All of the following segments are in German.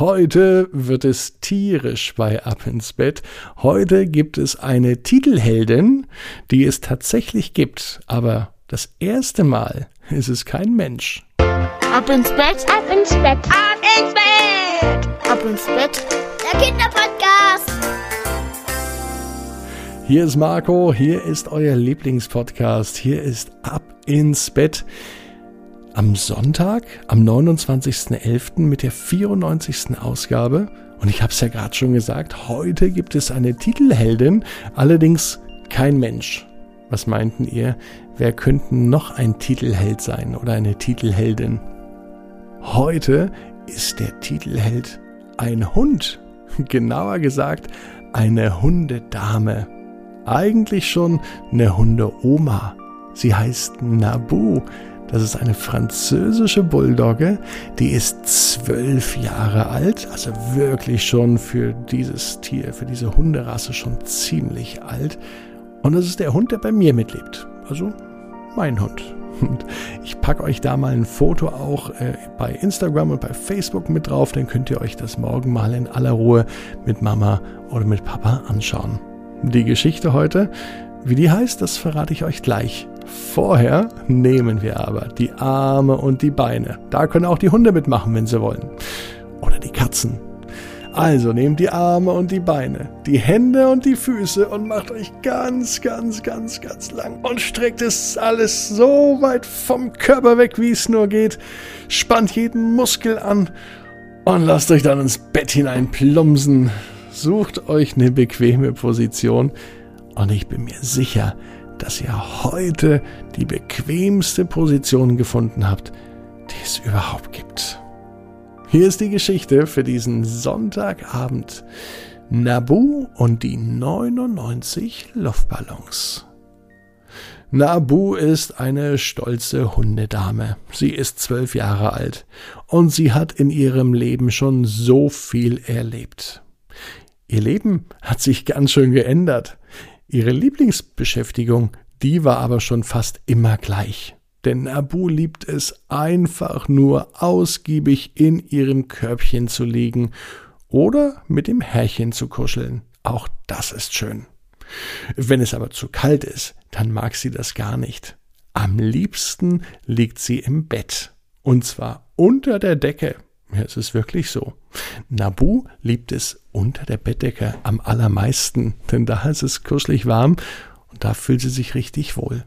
Heute wird es tierisch bei Ab ins Bett. Heute gibt es eine Titelheldin, die es tatsächlich gibt, aber das erste Mal ist es kein Mensch. Ab ins Bett, ab ins Bett, ab ins Bett, ab ins Bett, der Kinderpodcast. Hier ist Marco, hier ist euer Lieblingspodcast, hier ist Ab ins Bett am Sonntag, am 29.11. mit der 94. Ausgabe. Und ich habe es ja gerade schon gesagt, heute gibt es eine Titelheldin, allerdings kein Mensch. Was meinten ihr? Wer könnte noch ein Titelheld sein oder eine Titelheldin? Heute ist der Titelheld ein Hund. Genauer gesagt, eine Hundedame. Eigentlich schon eine Hundeoma. Sie heißt Nabu. Das ist eine französische Bulldogge, die ist zwölf Jahre alt, also wirklich schon für dieses Tier, für diese Hunderasse schon ziemlich alt. Und das ist der Hund, der bei mir mitlebt. Also mein Hund. Und ich packe euch da mal ein Foto auch äh, bei Instagram und bei Facebook mit drauf, dann könnt ihr euch das morgen mal in aller Ruhe mit Mama oder mit Papa anschauen. Die Geschichte heute, wie die heißt, das verrate ich euch gleich. Vorher nehmen wir aber die Arme und die Beine. Da können auch die Hunde mitmachen, wenn sie wollen. Oder die Katzen. Also nehmt die Arme und die Beine, die Hände und die Füße und macht euch ganz, ganz, ganz, ganz lang und streckt es alles so weit vom Körper weg, wie es nur geht. Spannt jeden Muskel an und lasst euch dann ins Bett hinein plumpsen. Sucht euch eine bequeme Position und ich bin mir sicher, dass ihr heute die bequemste Position gefunden habt, die es überhaupt gibt. Hier ist die Geschichte für diesen Sonntagabend. Nabu und die 99 Luftballons. Nabu ist eine stolze Hundedame. Sie ist zwölf Jahre alt und sie hat in ihrem Leben schon so viel erlebt. Ihr Leben hat sich ganz schön geändert. Ihre Lieblingsbeschäftigung, die war aber schon fast immer gleich. Denn Abu liebt es einfach nur ausgiebig in ihrem Körbchen zu liegen oder mit dem Herrchen zu kuscheln. Auch das ist schön. Wenn es aber zu kalt ist, dann mag sie das gar nicht. Am liebsten liegt sie im Bett. Und zwar unter der Decke. Ja, es ist wirklich so. Nabu liebt es unter der Bettdecke am allermeisten, denn da ist es kuschelig warm und da fühlt sie sich richtig wohl.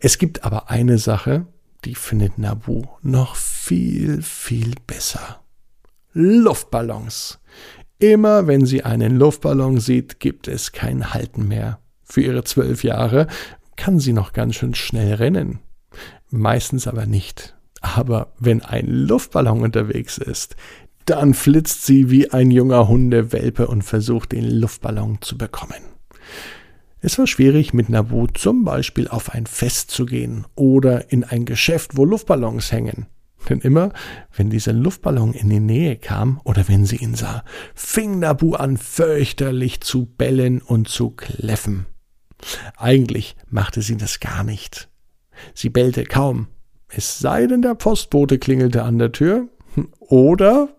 Es gibt aber eine Sache, die findet Nabu noch viel, viel besser. Luftballons. Immer wenn sie einen Luftballon sieht, gibt es kein Halten mehr. Für ihre zwölf Jahre kann sie noch ganz schön schnell rennen. Meistens aber nicht. Aber wenn ein Luftballon unterwegs ist, dann flitzt sie wie ein junger Hundewelpe und versucht, den Luftballon zu bekommen. Es war schwierig, mit Nabu zum Beispiel auf ein Fest zu gehen oder in ein Geschäft, wo Luftballons hängen. Denn immer, wenn dieser Luftballon in die Nähe kam oder wenn sie ihn sah, fing Nabu an, fürchterlich zu bellen und zu kläffen. Eigentlich machte sie das gar nicht. Sie bellte kaum, es sei denn, der Postbote klingelte an der Tür oder,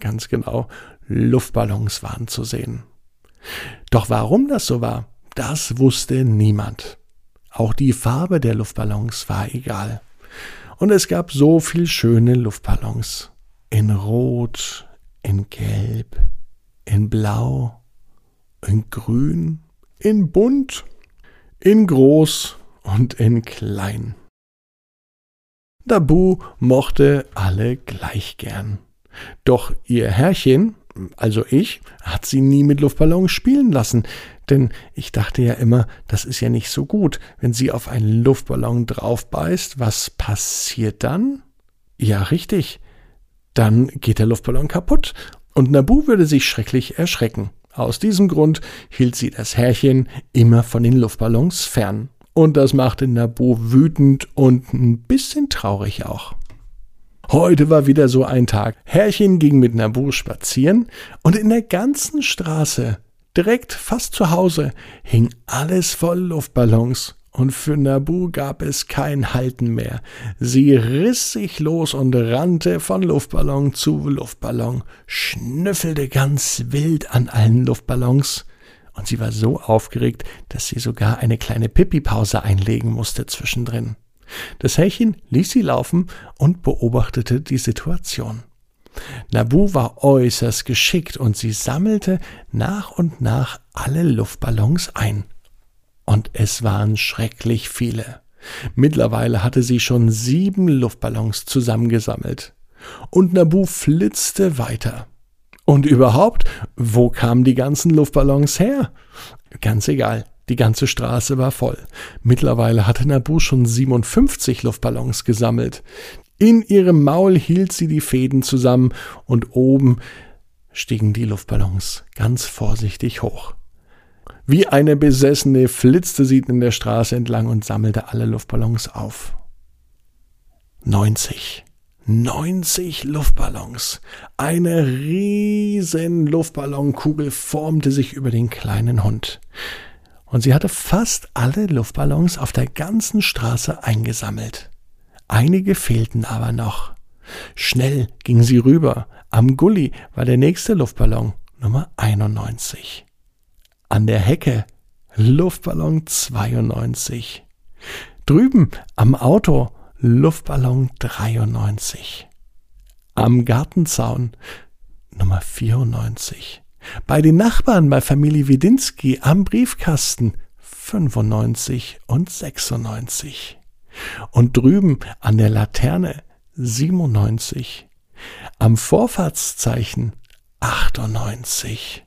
ganz genau, Luftballons waren zu sehen. Doch warum das so war, das wusste niemand. Auch die Farbe der Luftballons war egal. Und es gab so viel schöne Luftballons. In Rot, in Gelb, in Blau, in Grün, in Bunt, in Groß und in Klein. Dabu mochte alle gleich gern. Doch ihr Herrchen, also ich, hat sie nie mit Luftballons spielen lassen, denn ich dachte ja immer, das ist ja nicht so gut, wenn sie auf einen Luftballon draufbeißt, was passiert dann? Ja, richtig. Dann geht der Luftballon kaputt und Nabu würde sich schrecklich erschrecken. Aus diesem Grund hielt sie das Herrchen immer von den Luftballons fern. Und das machte Nabu wütend und ein bisschen traurig auch. Heute war wieder so ein Tag. Herrchen ging mit Nabu spazieren und in der ganzen Straße, direkt fast zu Hause, hing alles voll Luftballons. und für Nabu gab es kein Halten mehr. Sie riss sich los und rannte von Luftballon zu Luftballon, schnüffelte ganz wild an allen Luftballons, und sie war so aufgeregt, dass sie sogar eine kleine Pipi-Pause einlegen musste zwischendrin. Das Härchen ließ sie laufen und beobachtete die Situation. Nabu war äußerst geschickt und sie sammelte nach und nach alle Luftballons ein und es waren schrecklich viele. Mittlerweile hatte sie schon sieben Luftballons zusammengesammelt. Und Nabu flitzte weiter. Und überhaupt, wo kamen die ganzen Luftballons her? Ganz egal, die ganze Straße war voll. Mittlerweile hatte Nabu schon 57 Luftballons gesammelt. In ihrem Maul hielt sie die Fäden zusammen und oben stiegen die Luftballons ganz vorsichtig hoch. Wie eine Besessene flitzte sie in der Straße entlang und sammelte alle Luftballons auf. 90. 90 Luftballons. Eine riesen Luftballonkugel formte sich über den kleinen Hund. Und sie hatte fast alle Luftballons auf der ganzen Straße eingesammelt. Einige fehlten aber noch. Schnell ging sie rüber. Am Gully war der nächste Luftballon, Nummer 91 an der Hecke Luftballon 92. Drüben am Auto Luftballon 93. Am Gartenzaun Nummer 94. Bei den Nachbarn bei Familie Widinski am Briefkasten 95 und 96. Und drüben an der Laterne 97. Am Vorfahrtszeichen 98.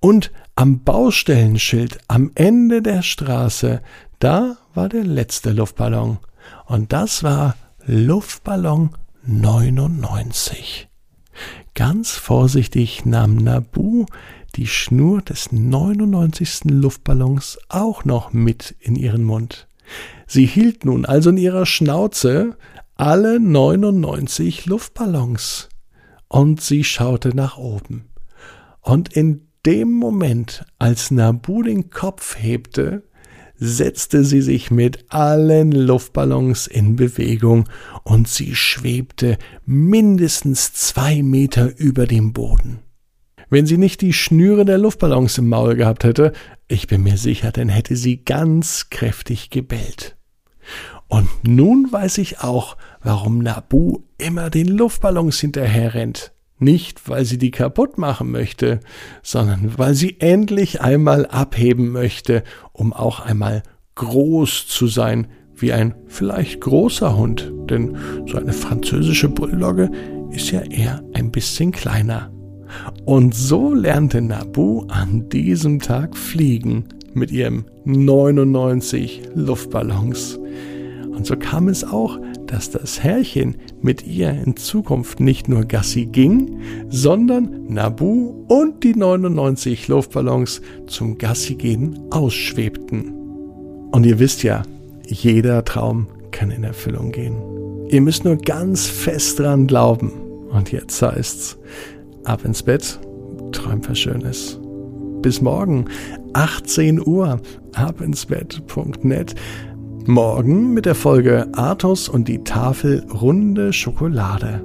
Und am Baustellenschild am Ende der Straße, da war der letzte Luftballon. Und das war Luftballon 99. Ganz vorsichtig nahm Nabu die Schnur des 99. Luftballons auch noch mit in ihren Mund. Sie hielt nun also in ihrer Schnauze alle 99 Luftballons. Und sie schaute nach oben. Und in dem Moment, als Nabu den Kopf hebte, setzte sie sich mit allen Luftballons in Bewegung und sie schwebte mindestens zwei Meter über dem Boden. Wenn sie nicht die Schnüre der Luftballons im Maul gehabt hätte, ich bin mir sicher, dann hätte sie ganz kräftig gebellt. Und nun weiß ich auch, warum Nabu immer den Luftballons hinterherrennt. Nicht, weil sie die kaputt machen möchte, sondern weil sie endlich einmal abheben möchte, um auch einmal groß zu sein, wie ein vielleicht großer Hund, denn so eine französische Bulldogge ist ja eher ein bisschen kleiner. Und so lernte Nabu an diesem Tag fliegen mit ihrem 99 Luftballons. Und so kam es auch, dass das Herrchen mit ihr in Zukunft nicht nur Gassi ging, sondern Nabu und die 99 Luftballons zum Gassi gehen ausschwebten. Und ihr wisst ja, jeder Traum kann in Erfüllung gehen. Ihr müsst nur ganz fest dran glauben. Und jetzt heißt's, ab ins Bett, träumt was Schönes. Bis morgen, 18 Uhr, abinsbett.net. Morgen mit der Folge Athos und die Tafel runde Schokolade.